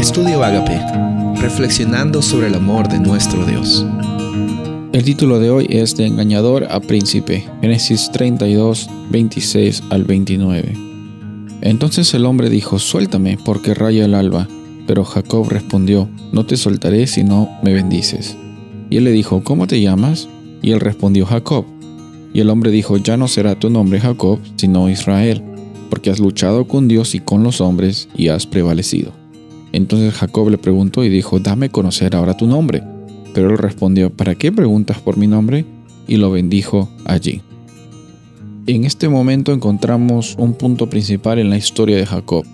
Estudio Agape, reflexionando sobre el amor de nuestro Dios. El título de hoy es De engañador a príncipe, Génesis 32, 26 al 29. Entonces el hombre dijo, suéltame, porque raya el alba. Pero Jacob respondió, no te soltaré si no me bendices. Y él le dijo, ¿cómo te llamas? Y él respondió, Jacob. Y el hombre dijo, ya no será tu nombre Jacob, sino Israel, porque has luchado con Dios y con los hombres y has prevalecido. Entonces Jacob le preguntó y dijo, dame conocer ahora tu nombre. Pero él respondió, ¿para qué preguntas por mi nombre? Y lo bendijo allí. En este momento encontramos un punto principal en la historia de Jacob.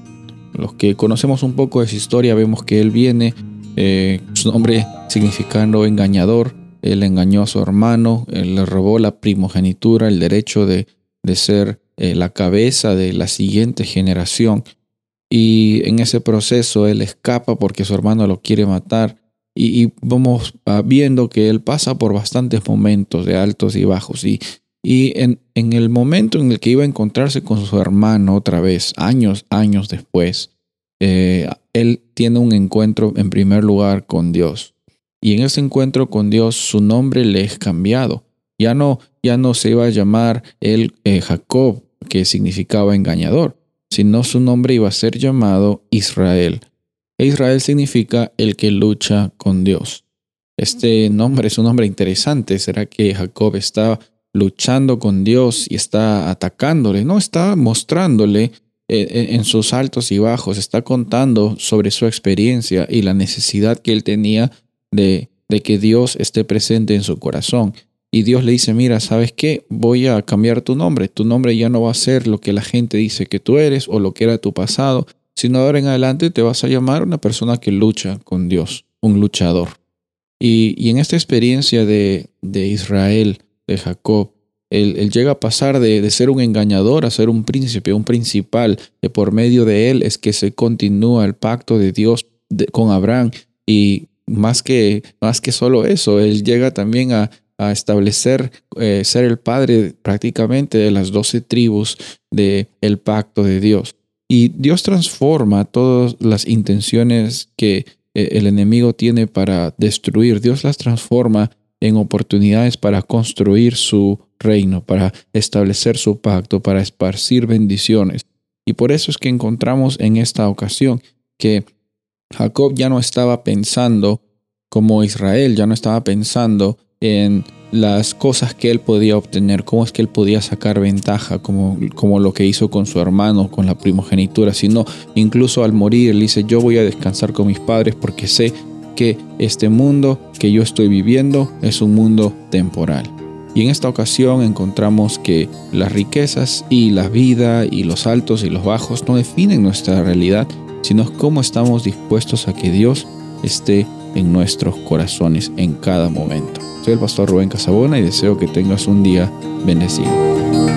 Los que conocemos un poco de su historia vemos que él viene, eh, su nombre significando engañador, él engañó a su hermano, él le robó la primogenitura, el derecho de, ser eh, la cabeza de la siguiente generación. Y en ese proceso él escapa porque su hermano lo quiere matar. Y, vamos ah, viendo que él pasa por bastantes momentos de altos y bajos. Y, y en, en, el momento en el que iba a encontrarse con su hermano otra vez, años, años después, eh, él tiene un encuentro en primer lugar con Dios. Y en ese encuentro con Dios su nombre le es cambiado. Ya no, ya no se iba a llamar él eh, Jacob, que significaba engañador, sino su nombre iba a ser llamado Israel. E Israel significa el que lucha con Dios. Este nombre es un nombre interesante. ¿Será que Jacob está luchando con Dios y está atacándole? No, está mostrándole eh, eh, en sus altos y bajos, está contando sobre su experiencia y la necesidad que él tenía de, de que Dios esté presente en su corazón. Y Dios le dice, mira, ¿sabes qué? Voy a cambiar tu nombre. Tu nombre ya no va a ser lo que la gente dice que tú eres o lo que era tu pasado, sino ahora en adelante te vas a llamar una persona que lucha con Dios, un luchador. Y, en esta experiencia de, de Israel, de Jacob, él, llega a pasar de, de, ser un engañador a ser un príncipe, un principal, que por medio de él es que se continúa el pacto de Dios con Abraham. Y más que, más que solo eso, él llega también a, a establecer, eh, ser el padre prácticamente de las doce tribus del el pacto de Dios. Y Dios transforma todas las intenciones que eh, el enemigo tiene para destruir. Dios las transforma en oportunidades para construir su reino, para establecer su pacto, para esparcir bendiciones. Y por eso es que encontramos en esta ocasión que Jacob ya no estaba pensando como Israel, ya no estaba pensando en las cosas que él podía obtener, cómo es que él podía sacar ventaja, como, como lo que hizo con su hermano, con la primogenitura, sino incluso al morir, él dice, yo voy a descansar con mis padres porque sé que este mundo que yo estoy viviendo es un mundo temporal. Y en esta ocasión encontramos que las riquezas y la vida y los altos y los bajos no definen nuestra realidad, sino cómo estamos dispuestos a que Dios esté en nuestros corazones en cada momento. Soy el pastor Rubén Casabona y deseo que tengas un día bendecido.